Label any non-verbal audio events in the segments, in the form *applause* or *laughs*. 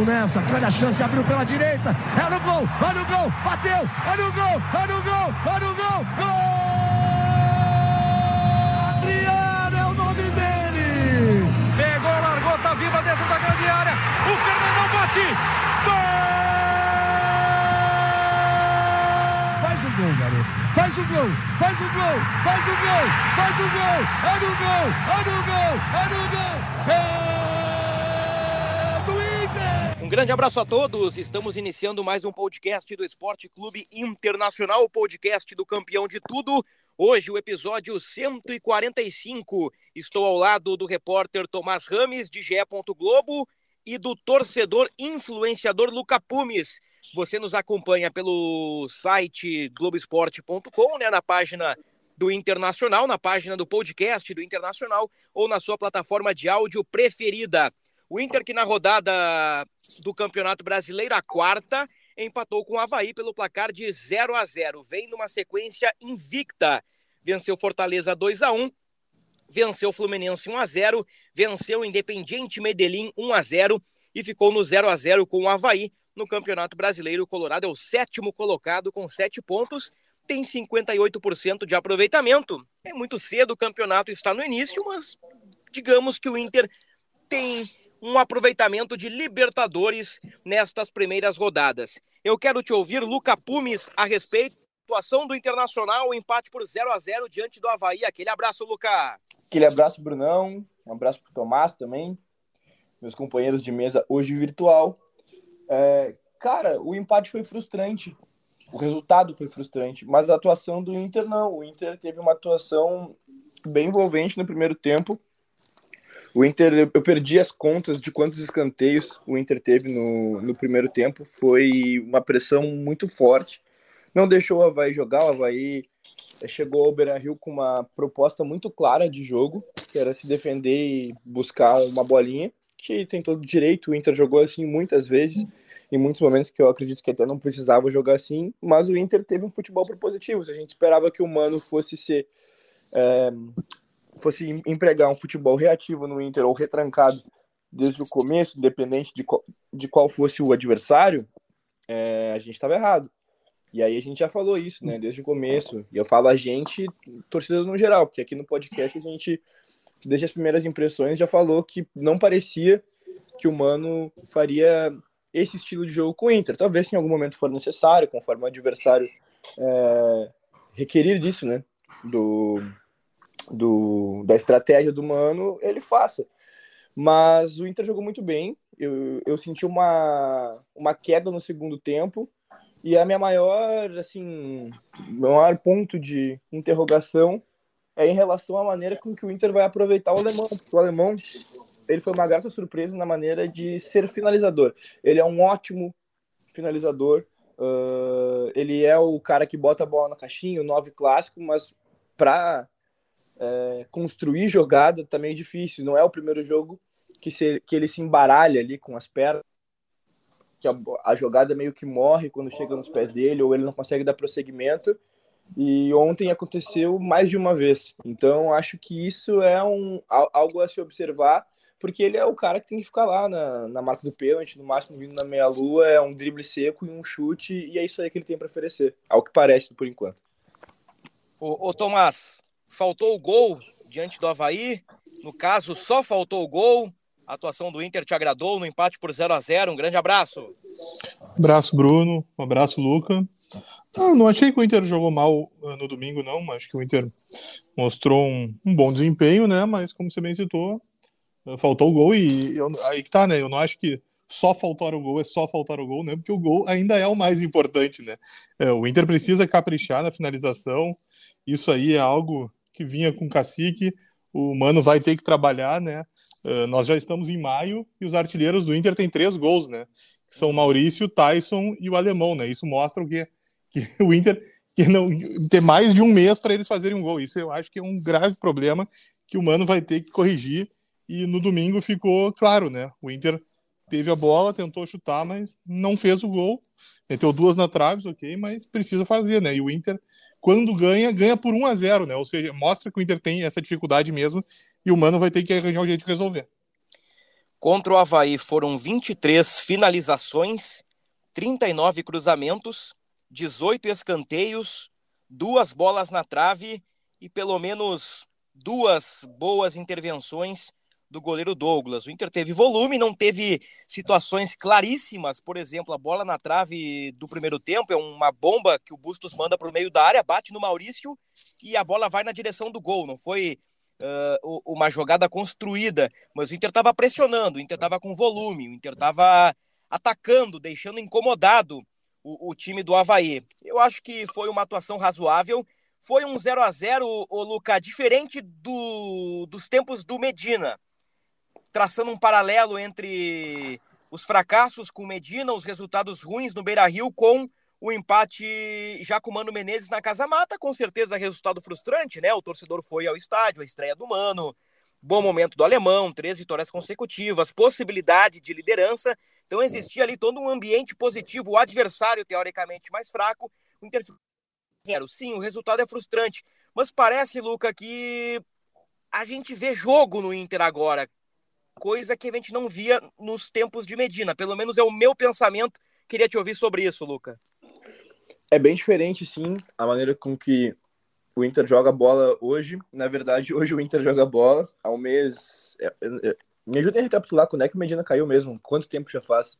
Nessa, olha a chance, abriu pela direita. É no gol, olha o gol, bateu, olha o gol, olha o gol, olha o gol, gol! Adriano é o nome dele! Pegou, largou, tá viva dentro da grande área. O Fernandão bate! Gol! Faz o gol, garoto. Faz o gol, faz o gol, faz o gol, faz o gol. É no gol, é no gol, é no gol. Do Inter! Um grande abraço a todos. Estamos iniciando mais um podcast do Esporte Clube Internacional, o podcast do campeão de tudo. Hoje, o episódio 145. Estou ao lado do repórter Tomás Rames, de GE. Globo, e do torcedor influenciador Luca Pumes. Você nos acompanha pelo site globesport.com, né, na página do Internacional, na página do podcast do Internacional ou na sua plataforma de áudio preferida. O Inter que na rodada do Campeonato Brasileiro, a quarta, empatou com o Havaí pelo placar de 0 a 0. Vem numa sequência invicta. Venceu Fortaleza 2 a 1, venceu Fluminense 1 a 0, venceu Independiente Medellín 1 a 0 e ficou no 0 a 0 com o Havaí no Campeonato Brasileiro. O Colorado é o sétimo colocado com sete pontos, tem 58% de aproveitamento. É muito cedo, o campeonato está no início, mas digamos que o Inter tem um aproveitamento de Libertadores nestas primeiras rodadas. Eu quero te ouvir, Luca Pumes, a respeito da situação do Internacional, o empate por 0 a 0 diante do Havaí. Aquele abraço, Luca. Aquele abraço, Brunão. Um abraço para o Tomás também, meus companheiros de mesa hoje virtual. É, cara, o empate foi frustrante. O resultado foi frustrante, mas a atuação do Inter não. O Inter teve uma atuação bem envolvente no primeiro tempo. O Inter, eu perdi as contas de quantos escanteios o Inter teve no, no primeiro tempo. Foi uma pressão muito forte. Não deixou o Havaí jogar. O Havaí é, chegou ao Beira-Rio com uma proposta muito clara de jogo, que era se defender e buscar uma bolinha, que tem todo direito. O Inter jogou assim muitas vezes em muitos momentos que eu acredito que até não precisava jogar assim, mas o Inter teve um futebol propositivo. Se a gente esperava que o Mano fosse ser é, fosse empregar um futebol reativo no Inter ou retrancado desde o começo, independente de qual, de qual fosse o adversário, é, a gente estava errado. E aí a gente já falou isso, né, desde o começo. E eu falo a gente, torcedores no geral, porque aqui no podcast a gente, desde as primeiras impressões, já falou que não parecia que o Mano faria esse estilo de jogo com o Inter. Talvez em algum momento for necessário, conforme o adversário é, requerir disso, né? Do, do, da estratégia do Mano, ele faça. Mas o Inter jogou muito bem. Eu, eu senti uma, uma queda no segundo tempo. E a minha maior, assim, maior ponto de interrogação é em relação à maneira com que o Inter vai aproveitar o alemão. O alemão ele foi uma grata surpresa na maneira de ser finalizador. Ele é um ótimo finalizador. Uh, ele é o cara que bota a bola na caixinha, o 9 clássico, mas para é, construir jogada também é difícil. Não é o primeiro jogo que, se, que ele se embaralha ali com as pernas, que a, a jogada meio que morre quando chega nos pés dele, ou ele não consegue dar prosseguimento. E ontem aconteceu mais de uma vez. Então acho que isso é um, algo a se observar porque ele é o cara que tem que ficar lá na, na marca do pênalti, no máximo vindo na meia-lua, é um drible seco e um chute, e é isso aí que ele tem para oferecer, ao que parece por enquanto. Ô, ô Tomás, faltou o gol diante do Havaí, no caso, só faltou o gol. A atuação do Inter te agradou no empate por 0 a 0 Um grande abraço. Abraço, Bruno. Um abraço, Luca. Não, não achei que o Inter jogou mal uh, no domingo, não. Acho que o Inter mostrou um, um bom desempenho, né? Mas, como você bem citou, Faltou o gol e eu, aí que tá, né? Eu não acho que só faltar o gol é só faltar o gol, né? Porque o gol ainda é o mais importante, né? É, o Inter precisa caprichar na finalização. Isso aí é algo que vinha com cacique. O Mano vai ter que trabalhar, né? Uh, nós já estamos em maio e os artilheiros do Inter têm três gols, né? Que são o Maurício, Tyson e o Alemão, né? Isso mostra o que, *laughs* que o Inter que não ter mais de um mês para eles fazerem um gol. Isso eu acho que é um grave problema que o Mano vai ter que corrigir e no domingo ficou claro, né? O Inter teve a bola, tentou chutar, mas não fez o gol. Meteu duas na trave, ok, mas precisa fazer, né? E o Inter, quando ganha, ganha por 1 a 0 né? Ou seja, mostra que o Inter tem essa dificuldade mesmo e o Mano vai ter que arranjar um jeito de resolver. Contra o Havaí foram 23 finalizações, 39 cruzamentos, 18 escanteios, duas bolas na trave e pelo menos duas boas intervenções do goleiro Douglas. O Inter teve volume, não teve situações claríssimas. Por exemplo, a bola na trave do primeiro tempo é uma bomba que o Bustos manda para o meio da área, bate no Maurício e a bola vai na direção do gol. Não foi uh, uma jogada construída, mas o Inter estava pressionando, o Inter estava com volume, o Inter estava atacando, deixando incomodado o, o time do Havaí. Eu acho que foi uma atuação razoável. Foi um 0 a 0 o Luca, diferente do, dos tempos do Medina traçando um paralelo entre os fracassos com Medina, os resultados ruins no Beira Rio, com o empate já com Mano Menezes na Casa Mata, com certeza resultado frustrante, né? O torcedor foi ao estádio, a estreia do Mano, bom momento do alemão, três vitórias consecutivas, possibilidade de liderança. Então existia ali todo um ambiente positivo, o adversário teoricamente mais fraco, o Inter zero. Sim, o resultado é frustrante, mas parece, Luca, que a gente vê jogo no Inter agora coisa que a gente não via nos tempos de Medina. Pelo menos é o meu pensamento. Queria te ouvir sobre isso, Luca. É bem diferente, sim, a maneira com que o Inter joga bola hoje. Na verdade, hoje o Inter joga bola. Há um mês. É, é, é, me ajuda a recapitular quando é que o Medina caiu mesmo. Quanto tempo já faz?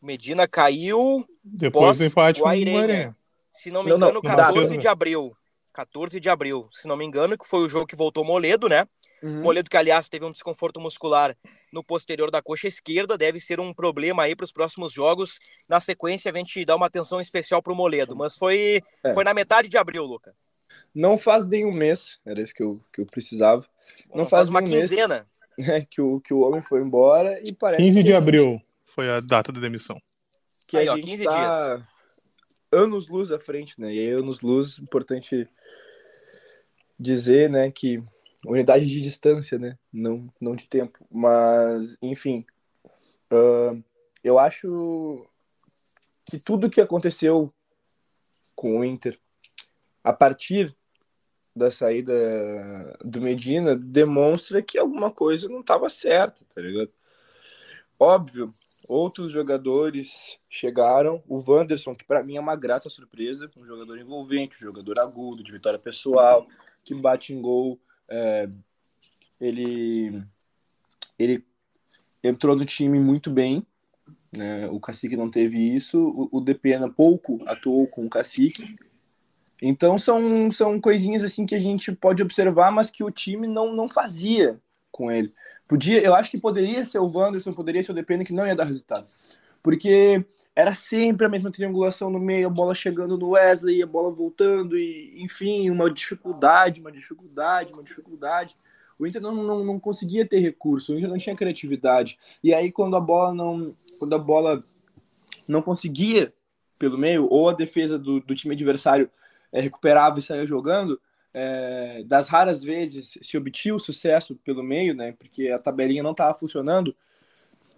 Medina caiu depois do empate com o Guarani. Se não me não, engano, não, 14 de abril. 14 de abril, se não me engano, que foi o jogo que voltou Moledo, né? Uhum. Moledo, que aliás teve um desconforto muscular no posterior da coxa esquerda, deve ser um problema aí para os próximos jogos. Na sequência, a gente dá uma atenção especial para o Moledo, mas foi, é. foi na metade de abril, Luca. Não faz nem um mês, era isso que eu, que eu precisava. Não, Não faz, faz uma quinzena. Mês, *laughs* é, que, o, que o homem foi embora e parece. 15 de abril foi a data da demissão. Que aí, a ó, gente 15 tá dias. Anos luz à frente, né? E aí, anos luz, importante dizer, né, que unidade de distância, né? Não, não de tempo. Mas, enfim, uh, eu acho que tudo que aconteceu com o Inter a partir da saída do Medina demonstra que alguma coisa não estava certa, tá ligado? Óbvio, outros jogadores chegaram. O Wanderson, que para mim é uma grata surpresa, um jogador envolvente, um jogador agudo, de vitória pessoal, que bate em gol é, ele, ele entrou no time muito bem. Né? O Cacique não teve isso. O, o Depena pouco atuou com o Cacique. Então são, são coisinhas assim que a gente pode observar, mas que o time não, não fazia com ele. Podia, eu acho que poderia ser o Wanderson, poderia ser o Depena que não ia dar resultado. Porque era sempre a mesma triangulação no meio, a bola chegando no Wesley, a bola voltando, e enfim, uma dificuldade, uma dificuldade, uma dificuldade. O Inter não, não, não conseguia ter recurso, o Inter não tinha criatividade. E aí, quando a bola não, quando a bola não conseguia pelo meio, ou a defesa do, do time adversário é, recuperava e saía jogando, é, das raras vezes se obtinha o sucesso pelo meio, né? Porque a tabelinha não estava funcionando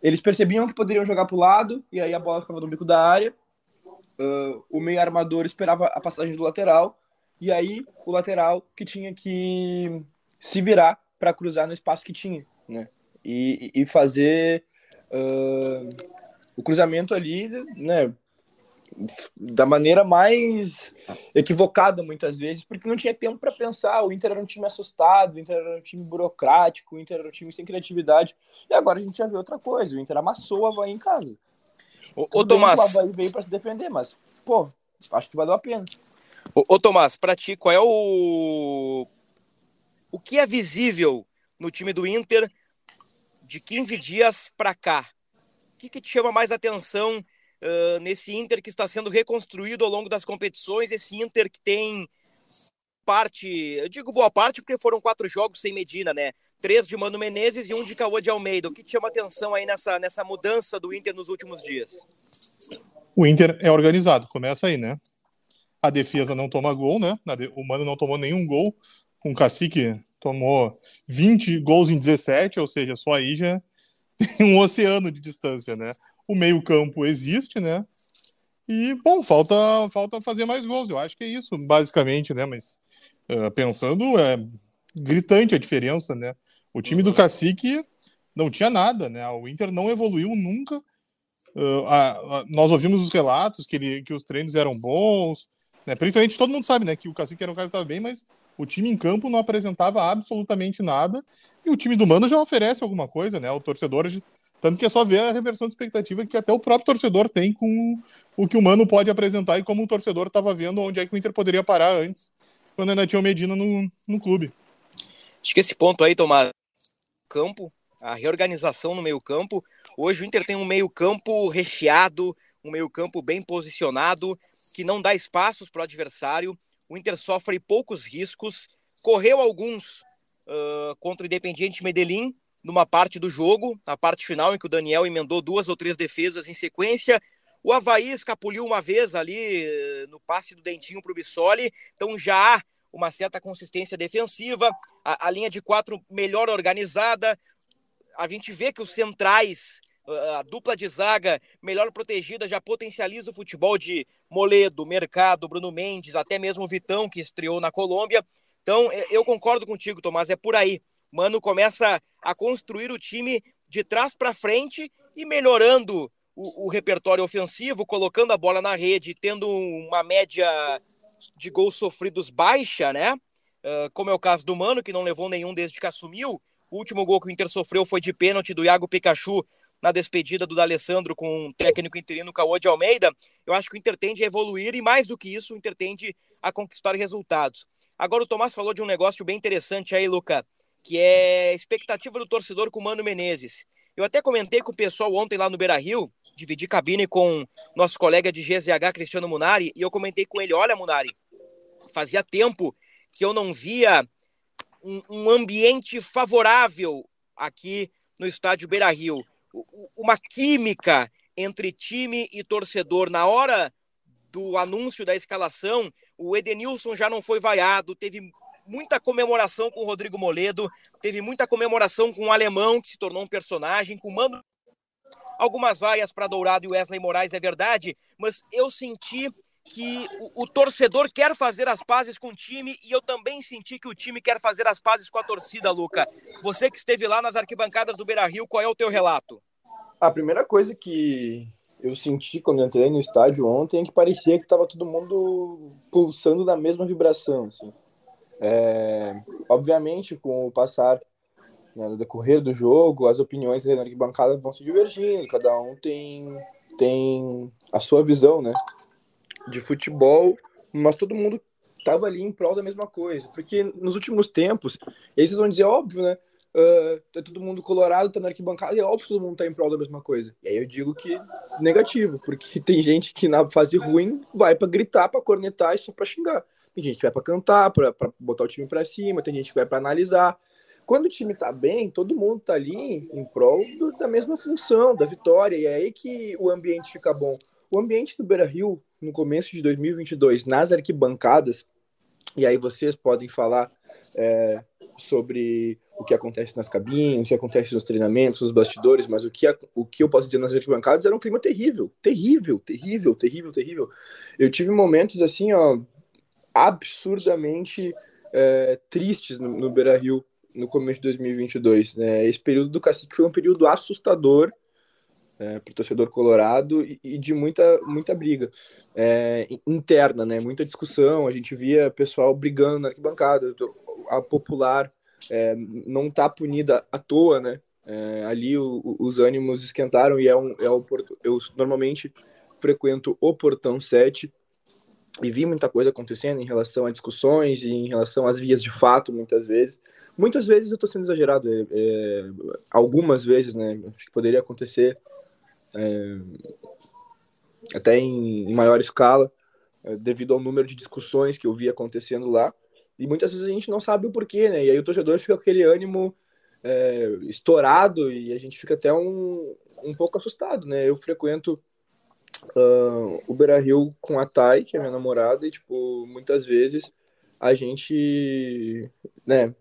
eles percebiam que poderiam jogar para o lado, e aí a bola ficava no bico da área. Uh, o meio armador esperava a passagem do lateral, e aí o lateral que tinha que se virar para cruzar no espaço que tinha, né? E, e fazer uh, o cruzamento ali, né? Da maneira mais equivocada muitas vezes, porque não tinha tempo para pensar. O Inter era um time assustado, o Inter era um time burocrático, o Inter era um time sem criatividade. E agora a gente já vê outra coisa: o Inter amassou o Havaí em casa. Ô, ô Tomás. O Havaí veio para se defender, mas, pô, acho que valeu a pena. Ô, ô Tomás, para ti, qual é o. O que é visível no time do Inter de 15 dias para cá? O que, que te chama mais atenção? Uh, nesse Inter que está sendo reconstruído ao longo das competições, esse Inter que tem parte, eu digo boa parte porque foram quatro jogos sem Medina, né? Três de Mano Menezes e um de Cauã de Almeida. O que te chama atenção aí nessa, nessa mudança do Inter nos últimos dias? O Inter é organizado, começa aí, né? A defesa não toma gol, né? O Mano não tomou nenhum gol. O Cacique tomou 20 gols em 17, ou seja, só aí já *laughs* tem um oceano de distância, né? O meio-campo existe, né? E, bom, falta, falta fazer mais gols. Eu acho que é isso, basicamente, né? Mas uh, pensando, é gritante a diferença, né? O time do uhum. Cacique não tinha nada, né? O Inter não evoluiu nunca. Uh, a, a, nós ouvimos os relatos que, ele, que os treinos eram bons, né? Principalmente todo mundo sabe, né? Que o Cacique era um cara que estava bem, mas o time em campo não apresentava absolutamente nada. E o time do Mano já oferece alguma coisa, né? O torcedor. Tanto que é só ver a reversão de expectativa que até o próprio torcedor tem com o que o Mano pode apresentar e como o torcedor estava vendo onde é que o Inter poderia parar antes, quando ainda tinha o Medina no, no clube. Acho que esse ponto aí, Tomás, campo, a reorganização no meio-campo. Hoje o Inter tem um meio-campo recheado, um meio-campo bem posicionado, que não dá espaços para o adversário. O Inter sofre poucos riscos, correu alguns uh, contra o Independiente Medellín numa parte do jogo, na parte final, em que o Daniel emendou duas ou três defesas em sequência. O Havaí escapuliu uma vez ali no passe do Dentinho para o Bissoli, então já há uma certa consistência defensiva, a, a linha de quatro melhor organizada. A gente vê que os centrais a dupla de zaga melhor protegida já potencializa o futebol de Moledo, Mercado, Bruno Mendes, até mesmo o Vitão, que estreou na Colômbia. Então, eu concordo contigo, Tomás, é por aí. Mano começa a construir o time de trás para frente e melhorando o, o, repertório ofensivo, colocando a bola na rede, tendo uma média de gols sofridos baixa, né? Uh, como é o caso do Mano, que não levou nenhum desde que assumiu. O último gol que o Inter sofreu foi de pênalti do Iago Pikachu na despedida do D'Alessandro com o técnico interino Cauã de Almeida, eu acho que o Inter tende a evoluir e mais do que isso, o Inter tende a conquistar resultados. Agora o Tomás falou de um negócio bem interessante aí, Luca, que é expectativa do torcedor com o Mano Menezes. Eu até comentei com o pessoal ontem lá no Beira-Rio, dividi cabine com nosso colega de GZH, Cristiano Munari, e eu comentei com ele, olha, Munari, fazia tempo que eu não via um, um ambiente favorável aqui no estádio Beira-Rio uma química entre time e torcedor. Na hora do anúncio da escalação, o Edenilson já não foi vaiado, teve muita comemoração com o Rodrigo Moledo, teve muita comemoração com o Alemão, que se tornou um personagem, com o Mano. Algumas vaias para Dourado e Wesley Moraes, é verdade, mas eu senti que o, o, torcedor quer fazer as pazes com o time e eu também senti que o time quer fazer as pazes com a torcida, Luca. Você que esteve lá nas arquibancadas do Beira Rio, qual é o teu relato? A primeira coisa que eu senti quando entrei no estádio ontem é que parecia que estava todo mundo pulsando na mesma vibração. Assim. É, obviamente, com o passar né, no decorrer do jogo, as opiniões na arquibancada vão se divergindo, cada um tem, tem a sua visão né, de futebol, mas todo mundo estava ali em prol da mesma coisa. Porque nos últimos tempos, eles vão dizer, óbvio, né? uh, é todo mundo colorado, tá na arquibancada, e é óbvio que todo mundo tá em prol da mesma coisa. E aí eu digo que negativo, porque *laughs* tem gente que na fase ruim vai para gritar, para cornetar e só para xingar. Tem gente que vai para cantar, para botar o time para cima, tem gente que vai para analisar. Quando o time tá bem, todo mundo tá ali em prol do, da mesma função, da vitória, e é aí que o ambiente fica bom. O ambiente do Beira-Rio, no começo de 2022, nas arquibancadas, e aí vocês podem falar é, sobre o que acontece nas cabines, o que acontece nos treinamentos, nos bastidores, mas o que, o que eu posso dizer nas arquibancadas era um clima terrível, terrível, terrível, terrível, terrível. Eu tive momentos assim, ó, absurdamente é, tristes no, no Beira Rio no começo de 2022. Né? Esse período do Cacique foi um período assustador é, para o torcedor colorado e, e, de muita, muita briga é, interna, né? muita discussão. A gente via pessoal brigando na arquibancada. A popular é, não está punida à toa, né? É, ali o, os ânimos esquentaram e é um, é o eu normalmente frequento o portão 7 e vi muita coisa acontecendo em relação a discussões e em relação às vias de fato, muitas vezes. Muitas vezes eu estou sendo exagerado, é, é, algumas vezes, né? Acho que poderia acontecer é, até em, em, maior escala, é, devido ao número de discussões que eu vi acontecendo lá. E muitas vezes a gente não sabe o porquê, né? E aí o torcedor fica com aquele ânimo é, estourado e a gente fica até um, um pouco assustado, né? Eu frequento uh, o Beira Rio com a Thay, que é minha namorada, e, tipo, muitas vezes a gente, né,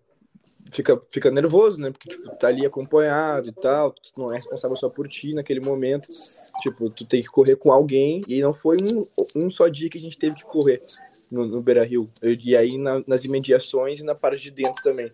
fica, fica nervoso, né? Porque, tipo, tá ali acompanhado e tal, tu não é responsável só por ti naquele momento. Tipo, tu tem que correr com alguém, e não foi um, um só dia que a gente teve que correr no, no Beira Rio. E aí na, nas imediações e na parte de dentro também.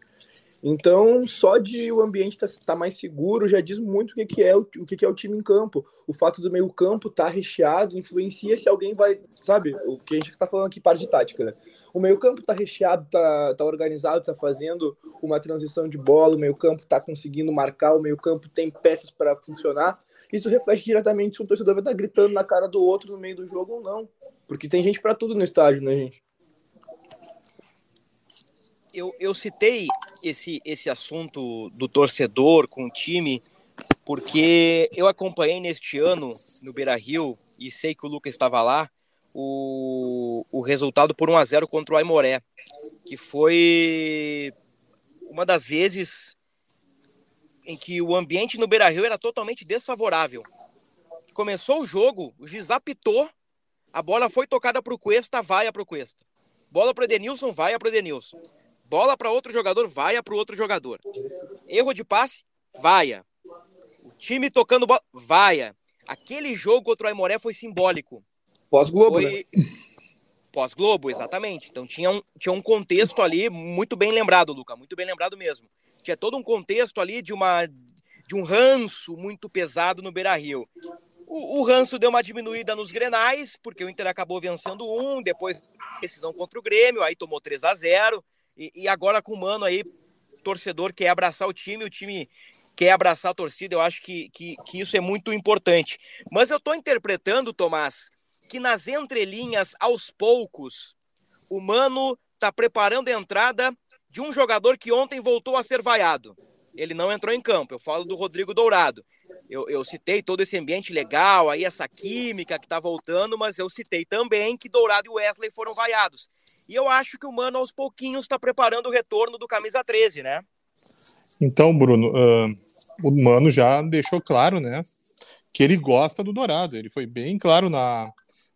Então, só de o ambiente estar tá, tá mais seguro já diz muito o que, que é o, o que, que é o time em campo. O fato do meio campo estar tá recheado influencia se alguém vai, sabe? O que a gente está falando aqui, parte de tática, né? O meio campo está recheado, está tá organizado, está fazendo uma transição de bola, o meio campo está conseguindo marcar, o meio campo tem peças para funcionar. Isso reflete diretamente se um torcedor vai estar tá gritando na cara do outro no meio do jogo ou não. Porque tem gente para tudo no estádio, né, gente? eu, eu citei esse, esse assunto do torcedor com o time, porque eu acompanhei neste ano no Beira Rio, e sei que o Lucas estava lá, o, o resultado por 1 a 0 contra o Aimoré, que foi uma das vezes em que o ambiente no Beira Rio era totalmente desfavorável. Começou o jogo, o Giz apitou, a bola foi tocada para o Cuesta, vai para o Cuesta. Bola para o Edenilson, vai para o Edenilson. Bola para outro jogador, vaia para o outro jogador. Erro de passe, vaia. O time tocando bola, vaia. Aquele jogo contra o Aimoré foi simbólico. Pós-Globo, foi... né? *laughs* Pós-Globo, exatamente. Então tinha um, tinha um contexto ali muito bem lembrado, Luca, muito bem lembrado mesmo. Tinha todo um contexto ali de uma de um ranço muito pesado no Beira-Rio. O, o ranço deu uma diminuída nos Grenais, porque o Inter acabou vencendo um, depois decisão contra o Grêmio, aí tomou 3 a 0 e, e agora com o Mano aí, torcedor quer abraçar o time, o time quer abraçar a torcida, eu acho que, que, que isso é muito importante. Mas eu estou interpretando, Tomás, que nas entrelinhas, aos poucos, o Mano está preparando a entrada de um jogador que ontem voltou a ser vaiado. Ele não entrou em campo. Eu falo do Rodrigo Dourado. Eu, eu citei todo esse ambiente legal, aí essa química que está voltando, mas eu citei também que Dourado e Wesley foram vaiados. E eu acho que o Mano, aos pouquinhos, está preparando o retorno do camisa 13, né? Então, Bruno, uh, o Mano já deixou claro, né? Que ele gosta do Dourado. Ele foi bem claro na,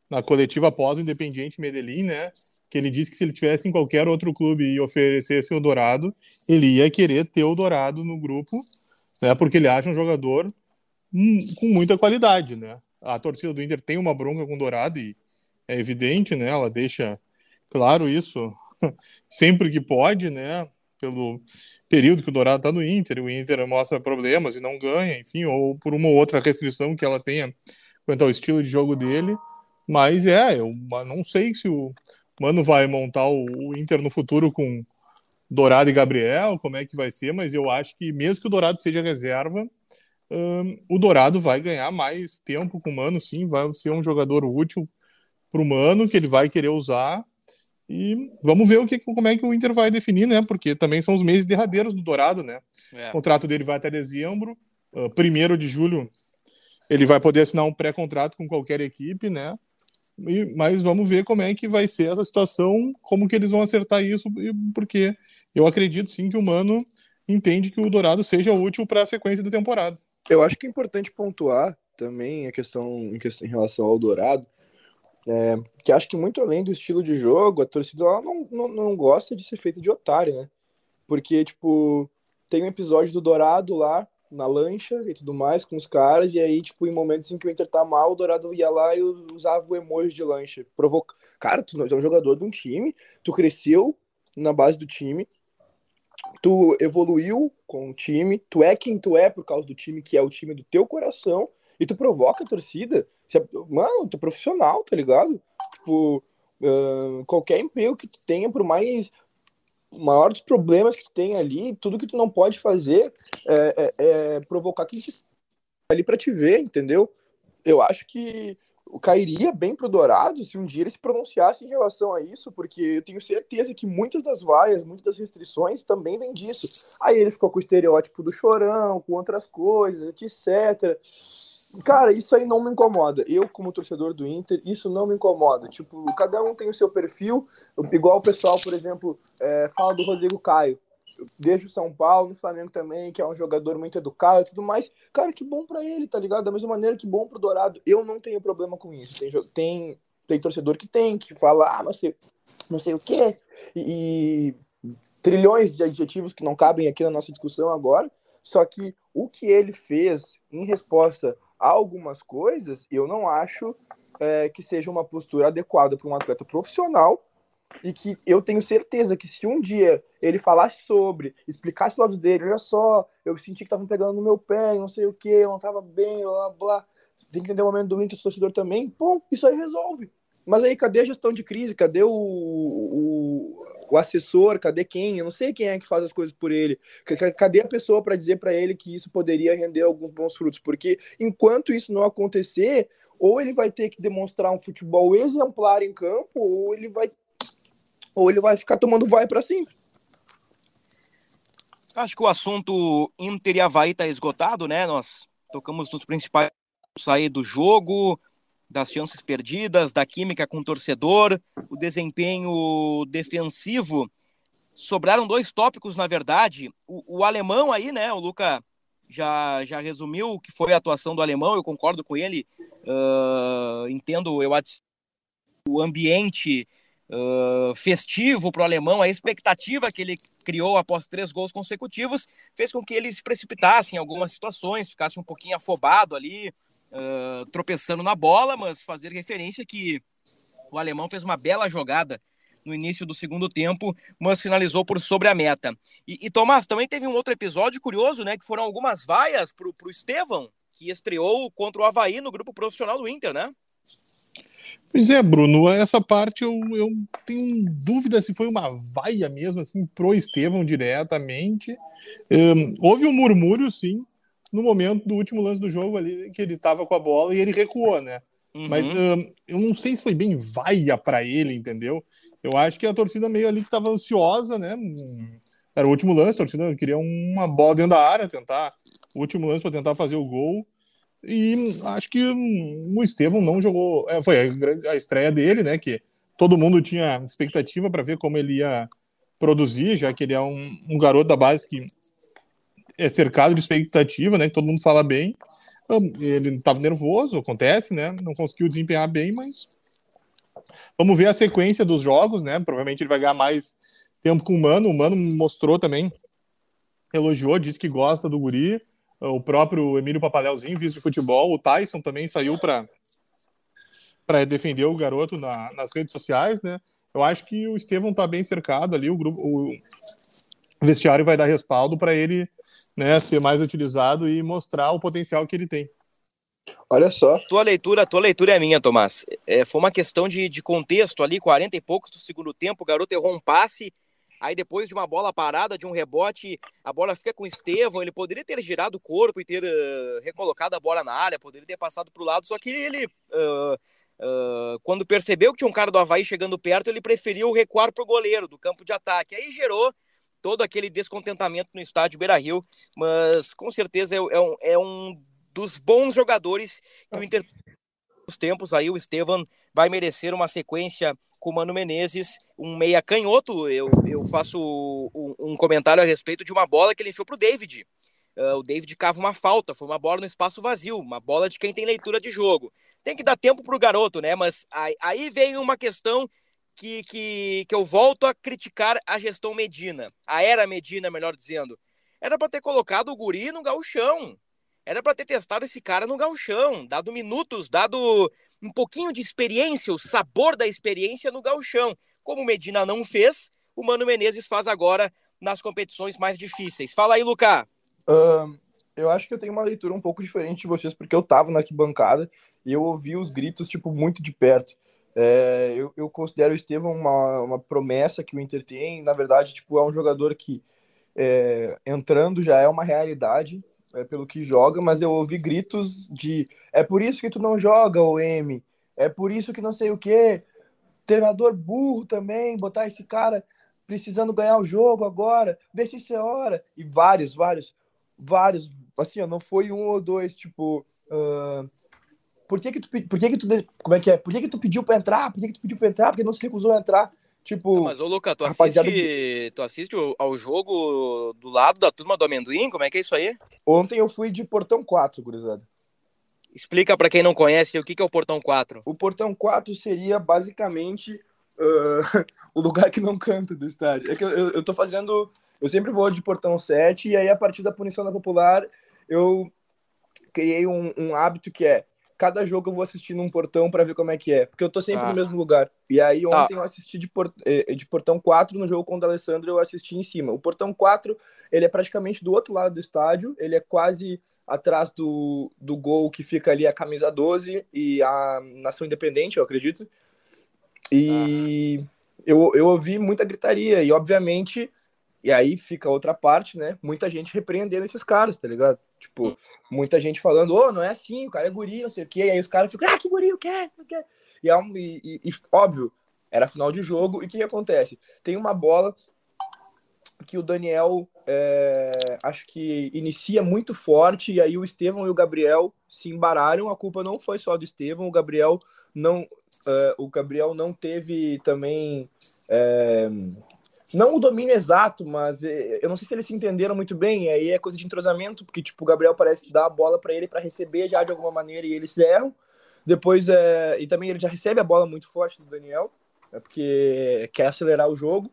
na coletiva após o Independiente Medellín, né? Que ele disse que se ele tivesse em qualquer outro clube e oferecesse o Dourado, ele ia querer ter o Dourado no grupo, né? Porque ele acha um jogador hum, com muita qualidade, né? A torcida do Inter tem uma bronca com o Dourado e é evidente, né? Ela deixa claro isso, sempre que pode, né? Pelo período que o Dourado está no Inter, o Inter mostra problemas e não ganha, enfim, ou por uma outra restrição que ela tenha quanto ao estilo de jogo dele. Mas é, eu não sei se o Mano vai montar o Inter no futuro com Dourado e Gabriel, como é que vai ser, mas eu acho que mesmo que o Dourado seja reserva, um, o Dourado vai ganhar mais tempo com o Mano, sim, vai ser um jogador útil para o Mano, que ele vai querer usar, e vamos ver o que, como é que o Inter vai definir, né? Porque também são os meses derradeiros do Dourado, né? É. O contrato dele vai até dezembro. Uh, primeiro de julho ele vai poder assinar um pré-contrato com qualquer equipe, né? E, mas vamos ver como é que vai ser essa situação, como que eles vão acertar isso, porque eu acredito sim que o Mano entende que o Dourado seja útil para a sequência da temporada. Eu acho que é importante pontuar também a questão em, questão, em relação ao Dourado, é, que acho que muito além do estilo de jogo, a torcida não, não, não gosta de ser feita de otário, né? Porque, tipo, tem um episódio do Dourado lá, na lancha e tudo mais, com os caras, e aí, tipo, em momentos em que o Inter tá mal, o Dourado ia lá e usava o emoji de lancha. Provoca... Cara, tu é um jogador de um time, tu cresceu na base do time, tu evoluiu com o time, tu é quem tu é por causa do time, que é o time do teu coração, e tu provoca a torcida. Mano, tu é profissional, tá ligado? Tipo, uh, qualquer emprego que tu tenha, por mais maior dos problemas que tu tem ali, tudo que tu não pode fazer é, é, é provocar quem tá ali para te ver, entendeu? Eu acho que cairia bem pro Dourado se um dia ele se pronunciasse em relação a isso, porque eu tenho certeza que muitas das vaias, muitas das restrições também vêm disso. Aí ele ficou com o estereótipo do chorão, com outras coisas, etc. Cara, isso aí não me incomoda. Eu, como torcedor do Inter, isso não me incomoda. Tipo, cada um tem o seu perfil, igual o pessoal, por exemplo, é, fala do Rodrigo Caio. Desde o São Paulo, no Flamengo também, que é um jogador muito educado e tudo mais. Cara, que bom para ele, tá ligado? Da mesma maneira que bom pro Dourado. Eu não tenho problema com isso. Tem, tem, tem torcedor que tem, que fala, ah, não sei, não sei o quê. E, e trilhões de adjetivos que não cabem aqui na nossa discussão agora. Só que o que ele fez em resposta algumas coisas, eu não acho é, que seja uma postura adequada para um atleta profissional e que eu tenho certeza que se um dia ele falasse sobre, explicasse o lado dele, olha só, eu senti que estavam pegando no meu pé, não sei o que, eu não tava bem, blá blá. Tem que entender o momento do Inter, do torcedor também. Bom, isso aí resolve. Mas aí, cadê a gestão de crise? Cadê o, o, o assessor? Cadê quem? Eu não sei quem é que faz as coisas por ele. Cadê a pessoa para dizer para ele que isso poderia render alguns bons frutos? Porque enquanto isso não acontecer, ou ele vai ter que demonstrar um futebol exemplar em campo, ou ele vai ou ele vai ficar tomando vai para cima. Acho que o assunto Inter e Havaí está esgotado, né? Nós tocamos nos principais sair do jogo, das chances perdidas, da química com o torcedor, o desempenho defensivo. Sobraram dois tópicos, na verdade. O, o alemão aí, né? O Luca já, já resumiu o que foi a atuação do alemão, eu concordo com ele. Uh, entendo eu, o ambiente uh, festivo para o alemão, a expectativa que ele criou após três gols consecutivos fez com que ele se precipitasse em algumas situações, ficasse um pouquinho afobado ali, uh, tropeçando na bola, mas fazer referência que o alemão fez uma bela jogada no início do segundo tempo, mas finalizou por sobre a meta. E, e Tomás, também teve um outro episódio curioso, né? Que foram algumas vaias para o Estevão, que estreou contra o Havaí no grupo profissional do Inter, né? Pois é, Bruno, essa parte eu, eu tenho dúvida se foi uma vaia mesmo, assim, pro Estevão diretamente. Um, houve um murmúrio, sim, no momento do último lance do jogo ali, que ele estava com a bola e ele recuou, né? Uhum. Mas um, eu não sei se foi bem vaia para ele, entendeu? Eu acho que a torcida meio ali que estava ansiosa, né? Era o último lance, a torcida queria uma bola dentro da área, tentar o último lance para tentar fazer o gol. E acho que o Estevão não jogou. É, foi a, a, estreia dele, né? Que todo mundo tinha expectativa para ver como ele ia produzir, já que ele é um, um garoto da base que é cercado de expectativa, né? Todo mundo fala bem. Ele estava nervoso, acontece, né? Não conseguiu desempenhar bem, mas vamos ver a sequência dos jogos, né? Provavelmente ele vai ganhar mais tempo com o Mano. O Mano mostrou também, elogiou, disse que gosta do Guri o próprio Emílio Papadelzinho, vice de futebol, o Tyson também saiu para para defender o garoto na, nas redes sociais, né? Eu acho que o Estevão está bem cercado ali, o grupo, o vestiário vai dar respaldo para ele, né, ser mais utilizado e mostrar o potencial que ele tem. Olha só. Tua leitura, tua leitura é minha, Tomás. É, foi uma questão de, de contexto ali, 40 e poucos do segundo tempo, o garoto errou um passe Aí depois de uma bola parada, de um rebote, a bola fica com o Estevão. Ele poderia ter girado o corpo e ter uh, recolocado a bola na área, poderia ter passado para o lado, só que ele, uh, uh, quando percebeu que tinha um cara do Havaí chegando perto, ele preferiu recuar para o goleiro do campo de ataque. Aí gerou todo aquele descontentamento no estádio Beira Rio, mas com certeza é, é, um, é um dos bons jogadores que o Inter os tempos aí o Estevam vai merecer uma sequência com o Mano Menezes, um meia canhoto. Eu, eu faço um, um comentário a respeito de uma bola que ele enfiou para o David. Uh, o David cava uma falta, foi uma bola no espaço vazio, uma bola de quem tem leitura de jogo. Tem que dar tempo para o garoto, né? Mas aí, aí vem uma questão que, que, que eu volto a criticar a gestão Medina, a era Medina, melhor dizendo. Era para ter colocado o guri no galchão. Era para ter testado esse cara no galchão, dado minutos, dado um pouquinho de experiência, o sabor da experiência no galchão. Como o Medina não fez, o Mano Menezes faz agora nas competições mais difíceis. Fala aí, Lucas. Eu acho que eu tenho uma leitura um pouco diferente de vocês, porque eu tava na arquibancada e eu ouvi os gritos, tipo, muito de perto. É, eu, eu, considero o Estevam uma, uma promessa que o Inter tem. Na verdade, tipo, é um jogador que é, entrando já é uma realidade é, pelo que joga, mas eu ouvi gritos de é por isso que tu não joga, o M, é por isso que não sei o que, treinador burro também, botar esse cara precisando ganhar o jogo agora, vê se isso é hora, e vários, vários, vários, assim, não foi um ou dois, tipo, uh, por que que tu, por que que tu, como é que é, por que que tu pediu para entrar, por que que tu pediu para entrar, porque não se recusou a entrar, Tipo. mas, ô, Luca, tu assiste, tu assiste ao jogo do lado da turma do amendoim? Como é que é isso aí? Ontem eu fui de Portão 4, gurizada. Explica para quem não conhece o que, que é o Portão 4. O Portão 4 seria basicamente uh, *laughs* o lugar que não canta do estádio. É que eu, eu, eu tô fazendo. Eu sempre vou de Portão 7, e aí a partir da punição da popular, eu criei um, um hábito que é cada jogo eu vou assistir num portão para ver como é que é, porque eu tô sempre Tá. no mesmo lugar. E aí Tá. ontem eu assisti de, por- eh, de portão 4 no jogo contra o Alessandro, eu assisti em cima. O portão 4, ele é praticamente do outro lado do estádio, ele é quase atrás do, do gol que fica ali a camisa 12 e a Nação Independente, eu acredito. E eu, eu ouvi muita gritaria e obviamente e aí fica outra parte, né? Muita gente repreendendo esses caras, tá ligado? Tipo, muita gente falando, ô, não é assim, o cara é guri, não sei o quê. E aí os caras ficam, ah, que guri, o quê? O quê? E, é um, e- e, óbvio, era final de jogo. E o que, que acontece? Tem uma bola que o Daniel, é, acho que inicia muito forte, e aí o Estevão e o Gabriel se embararam. A culpa não foi só do Estevão, o Gabriel não, é, o Gabriel não teve também. é, não o domínio exato, mas eh, eu não sei se eles se entenderam muito bem. Aí é coisa de entrosamento, porque tipo o Gabriel parece dar a bola para ele para receber já de alguma maneira e eles erram. Depois é, e também ele já recebe a bola muito forte do Daniel, é porque quer acelerar o jogo.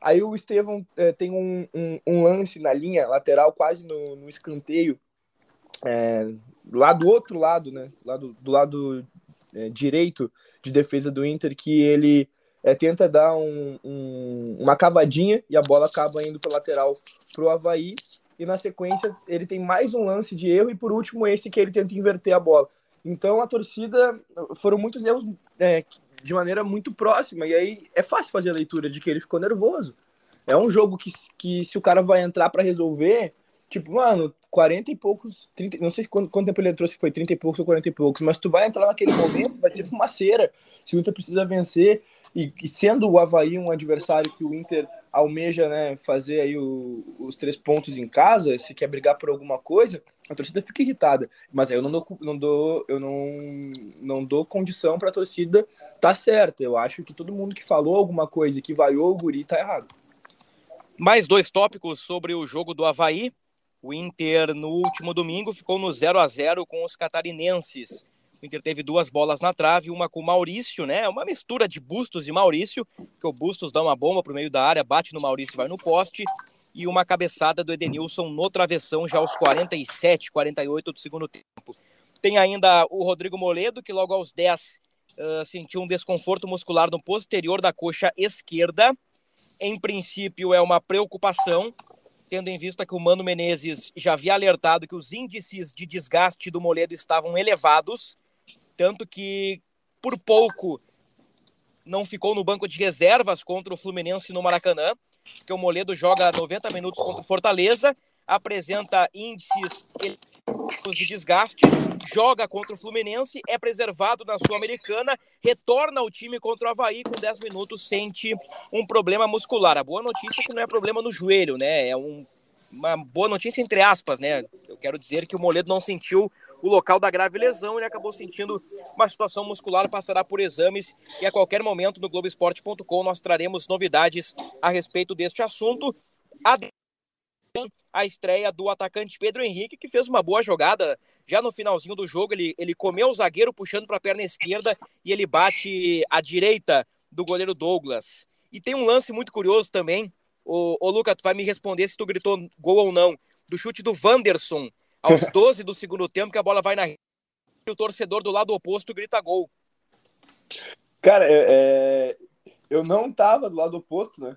Aí o Estevão eh, tem um, um, um lance na linha lateral, quase no, no escanteio, é, lá do outro lado, né? Lá do, do lado eh, direito de defesa do Inter, que ele é, tenta dar um, um- uma cavadinha e a bola acaba indo para lateral pro Havaí. E na sequência ele tem mais um lance de erro e por último esse que ele tenta inverter a bola. Então a torcida foram muitos erros é, de maneira muito próxima e aí é fácil fazer a leitura de que ele ficou nervoso. É um jogo que, que se o cara vai entrar para resolver, tipo, mano, 40 e poucos, 30, não sei quanto, quanto tempo ele entrou, se foi 30 e poucos ou 40 e poucos, mas tu vai entrar naquele momento, vai ser fumaceira. Se o Inter precisa vencer, e, e sendo o Havaí um adversário que o Inter almeja né, fazer aí o- os três pontos em casa, se quer brigar por alguma coisa, a torcida fica irritada. Mas aí eu não dou, não dou, eu não, não dou condição para a torcida tá certa. Eu acho que todo mundo que falou alguma coisa e que vaiou o guri tá errado. Mais dois tópicos sobre o jogo do Havaí. O Inter, no último domingo, ficou no 0 a 0 com os catarinenses. O Inter teve duas bolas na trave, uma com o Maurício, né? Uma mistura de Bustos e Maurício, que o Bustos dá uma bomba pro meio da área, bate no Maurício e vai no poste. E uma cabeçada do Edenilson no travessão, já aos 47, 48 do segundo tempo. Tem ainda o Rodrigo Moledo, que logo aos 10 ah, sentiu um desconforto muscular no posterior da coxa esquerda. Em princípio, é uma preocupação, tendo em vista que o Mano Menezes já havia alertado que os índices de desgaste do Moledo estavam elevados, tanto que por pouco não ficou no banco de reservas contra o Fluminense no Maracanã, porque o Moledo joga 90 minutos contra o Fortaleza, apresenta índices de desgaste, joga contra o Fluminense, é preservado na Sul-Americana, retorna ao time contra o Havaí com 10 minutos, sente um problema muscular. A boa notícia é que não é problema no joelho, né? É um- uma boa notícia entre aspas, né? Eu quero dizer que o Moledo não sentiu o local da grave lesão, ele acabou sentindo uma situação muscular, passará por exames e a qualquer momento no Globoesporte.com nós traremos novidades a respeito deste assunto. A a estreia do atacante Pedro Henrique, que fez uma boa jogada já no finalzinho do jogo. Ele, ele comeu o zagueiro puxando para a perna esquerda e ele bate à direita do goleiro Douglas. E tem um lance muito curioso também. O, o Luca, tu vai me responder se tu gritou gol ou não. Do chute do Wanderson, aos *laughs* 12 do segundo tempo, que a bola vai na rede e o torcedor do lado oposto grita gol. Cara, é, é, eu não tava do lado oposto, né?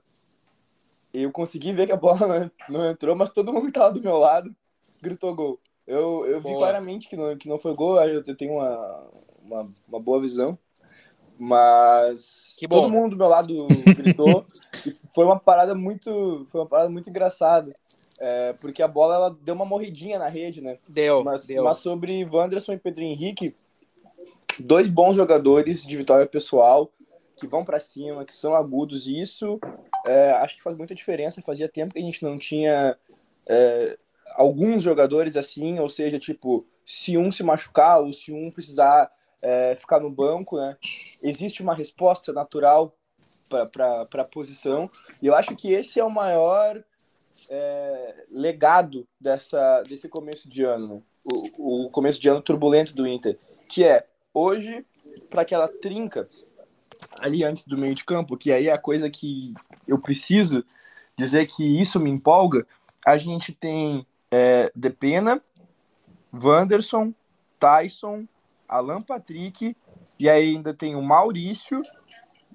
Eu consegui ver que a bola *laughs* não, entrou, mas todo mundo que tava do meu lado gritou gol. Eu, eu vi Boa. claramente que não, que não foi gol, eu, tenho uma, uma, uma boa visão. Mas todo mundo do meu lado gritou. *laughs* e foi uma parada muito. Foi uma parada muito engraçada. É, porque a bola ela deu uma morridinha na rede, né? Deu, Mas, deu. mas sobre Wanderson e Pedro Henrique, dois bons jogadores de vitória pessoal, que vão para cima, que são agudos, e isso é, acho que faz muita diferença. Fazia tempo que a gente não tinha é, alguns jogadores assim, ou seja, tipo, se um se machucar ou se um precisar é, ficar no banco, né? Existe uma resposta natural para a posição, e eu acho que esse é o maior é, legado dessa, desse começo de ano, né? o, o começo de ano turbulento do Inter, que é hoje, para aquela trinca ali antes do meio de campo, que aí é a coisa que eu preciso dizer que isso me empolga, a gente tem é, Depena, Wanderson, Tyson, Alan Patrick e ainda tem o Maurício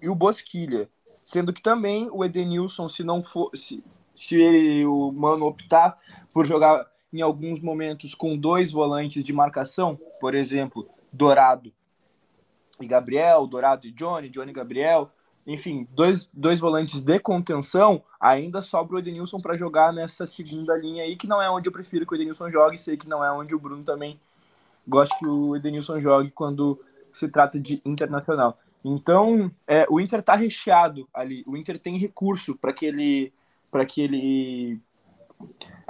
e o Bosquilha. Sendo que também o Edenilson, se não for. Se, se ele, o Mano optar por jogar em alguns momentos com dois volantes de marcação, por exemplo, Dourado e Gabriel, Dourado e Johnny, Johnny e Gabriel, enfim, dois, dois volantes de contenção, ainda sobra o Edenilson para jogar nessa segunda linha aí, que não é onde eu prefiro que o Edenilson jogue, sei que não é onde o Bruno também gosta que o Edenilson jogue quando se trata de internacional. Então, é, o Inter está recheado ali, o Inter tem recurso para aquele, para aquele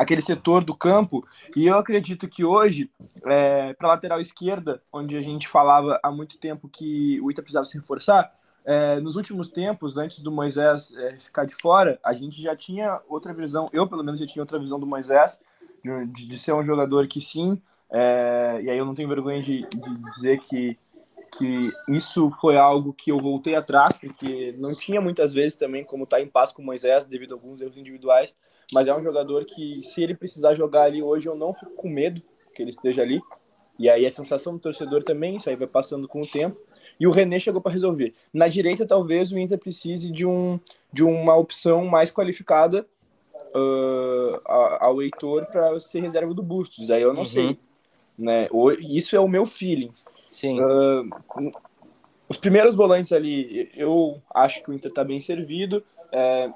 aquele setor do campo. E eu acredito que hoje, é, para a lateral esquerda, onde a gente falava há muito tempo que o Inter precisava se reforçar, é, nos últimos tempos, antes do Moisés é, ficar de fora, a gente já tinha outra visão, eu pelo menos já tinha outra visão do Moisés, de, de ser um jogador que sim, é, e aí eu não tenho vergonha de, de dizer que que isso foi algo que eu voltei atrás, porque não tinha muitas vezes também como estar tá em paz com o Moisés devido a alguns erros individuais, mas é um jogador que se ele precisar jogar ali hoje eu não fico com medo que ele esteja ali. E aí a sensação do torcedor também, isso aí vai passando com o tempo. E o René chegou para resolver. Na direita, talvez o Inter precise de, um, de uma opção mais qualificada uh, ao Heitor para ser reserva do Bustos. Aí eu não uhum. sei. Né? Isso é o meu feeling. Sim. Uh, os primeiros volantes ali, eu acho que o Inter está bem servido. É,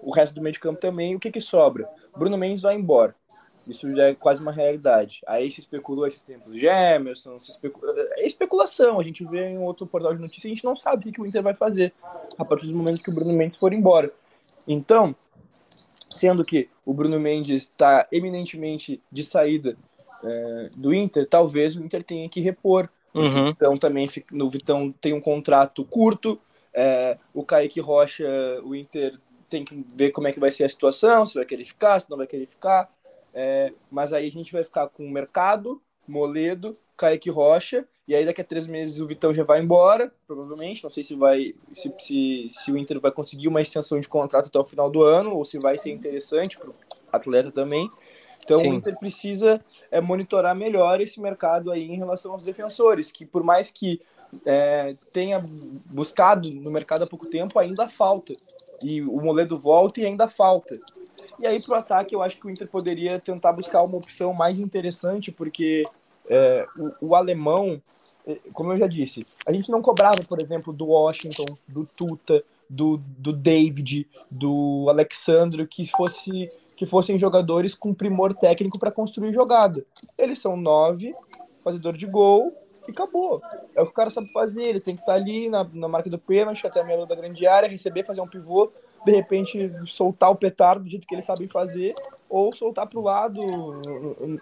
o resto do meio de campo também. O que, que sobra? Bruno Mendes vai embora. Isso já é quase uma realidade. Aí se especulou esses tempos Gemerson, se especula... é especulação. A gente vê em outro portal de notícias, a gente não sabe o que, o Inter vai fazer a partir do momento que o Bruno Mendes for embora. Então, sendo que o Bruno Mendes está eminentemente de saída é, do Inter, talvez o Inter tenha que repor Uhum. Então também no Vitão tem um contrato curto. É, o Kaique Rocha, o Inter tem que ver como é que vai ser a situação, se vai querer ficar, se não vai querer ficar. É, mas aí a gente vai ficar com o Mercado, Moledo, Kaique Rocha, e aí daqui a três meses o Vitão já vai embora, provavelmente. Não sei se vai se, se, se o Inter vai conseguir uma extensão de contrato até o final do ano, ou se vai ser interessante para o atleta também. Então Sim. o Inter precisa é, monitorar melhor esse mercado aí em relação aos defensores, que por mais que é, tenha buscado no mercado há pouco tempo, ainda falta. E o Moledo volta e ainda falta. E aí para o ataque eu acho que o Inter poderia tentar buscar uma opção mais interessante, porque é, o, o alemão, como eu já disse, a gente não cobrava, por exemplo, do Washington, do Tuta, do, do David, do Alexandre, que, fosse, que fossem jogadores com primor técnico para construir jogada. Eles são nove, fazedor de gol, e acabou. É o que o cara sabe fazer, ele tem que estar tá ali na, na marca do pênalti, até a meia da grande área, receber, fazer um pivô, de repente soltar o petardo do jeito que eles sabem fazer, ou soltar para o lado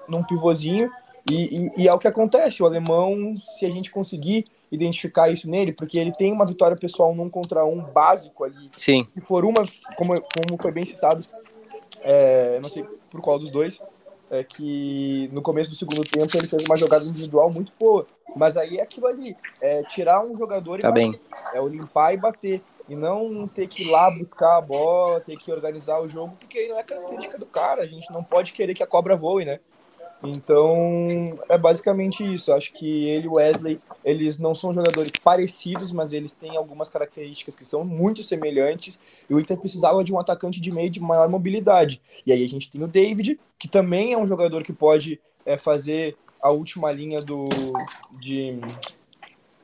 num pivôzinho e, e, e, é o que acontece. O alemão, se a gente conseguir identificar isso nele, porque ele tem uma vitória pessoal num contra um básico ali. Sim. Se for uma, como, como foi bem citado, é, não sei por qual dos dois, é que no começo do segundo tempo ele fez uma jogada individual muito boa. Mas aí é aquilo ali, é tirar um jogador tá e bem. bater. É o limpar e bater. E não ter que ir lá buscar a bola, ter que organizar o jogo, porque aí não é característica do cara. A gente não pode querer que a cobra voe, né? Então, é basicamente isso. Acho que ele e o Wesley, eles não são jogadores parecidos, mas eles têm algumas características que são muito semelhantes. E o Inter precisava de um atacante de meio de maior mobilidade. E aí a gente tem o David, que também é um jogador que pode é, fazer a última linha do, de,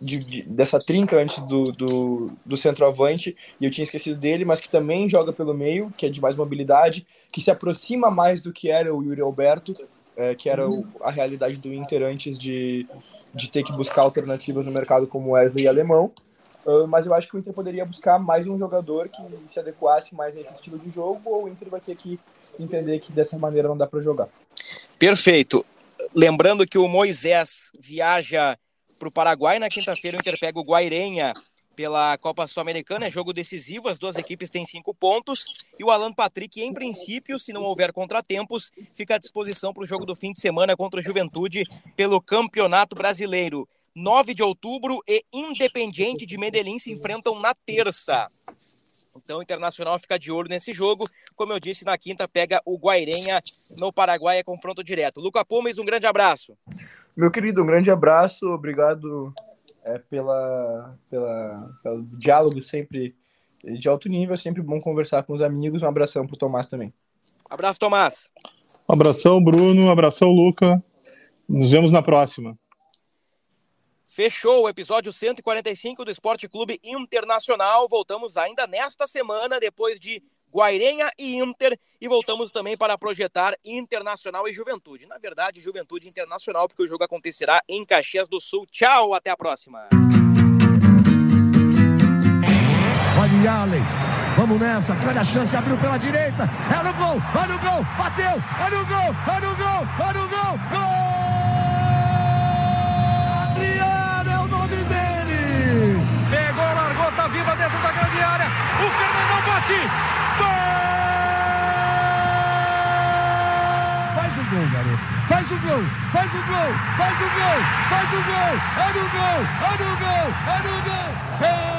de, de, dessa trinca antes do, do, do centroavante, e eu tinha esquecido dele, mas que também joga pelo meio, que é de mais mobilidade, que se aproxima mais do que era o Yuri Alberto, é, que era o, a realidade do Inter antes de, de ter que buscar alternativas no mercado como Wesley e Alemão. Uh, mas eu acho que o Inter poderia buscar mais um jogador que se adequasse mais a esse estilo de jogo, ou o Inter vai ter que entender que dessa maneira não dá para jogar. Perfeito. Lembrando que o Moisés viaja para o Paraguai na quinta-feira, o Inter pega o Guairenha pela Copa Sul-Americana, é jogo decisivo, as duas equipes têm cinco pontos, e o Alan Patrick, em princípio, se não houver contratempos, fica à disposição para o jogo do fim de semana contra o Juventude pelo Campeonato Brasileiro. 9 de outubro e Independiente de Medellín se enfrentam na terça. Então o Internacional fica de olho nesse jogo. Como eu disse, na quinta pega o Guairenha no Paraguai, é confronto direto. Luca Pumes, um grande abraço. Meu querido, um grande abraço. Obrigado é, pela, pela, pelo diálogo sempre de alto nível. É sempre bom conversar com os amigos. Um abração pro Tomás também. Abraço, Tomás. Um abração, Bruno. Um abração, Luca. Nos vemos na próxima. Fechou o episódio 145 do Esporte Clube Internacional. Voltamos ainda nesta semana, depois de Guairenha e Inter, e voltamos também para projetar Internacional e Juventude. Na verdade, Juventude Internacional, porque o jogo acontecerá em Caxias do Sul. Tchau, até a próxima. Olha Allen, vamos nessa, grande a chance, abriu pela direita, é no gol, olha o gol, bateu, olha o gol, olha o gol, olha o gol, gol! Tá viva dentro da grande área. O Fernandão bate. Faz o gol, faz o gol, faz o gol, faz o gol. É no gol, é no gol, é no gol. É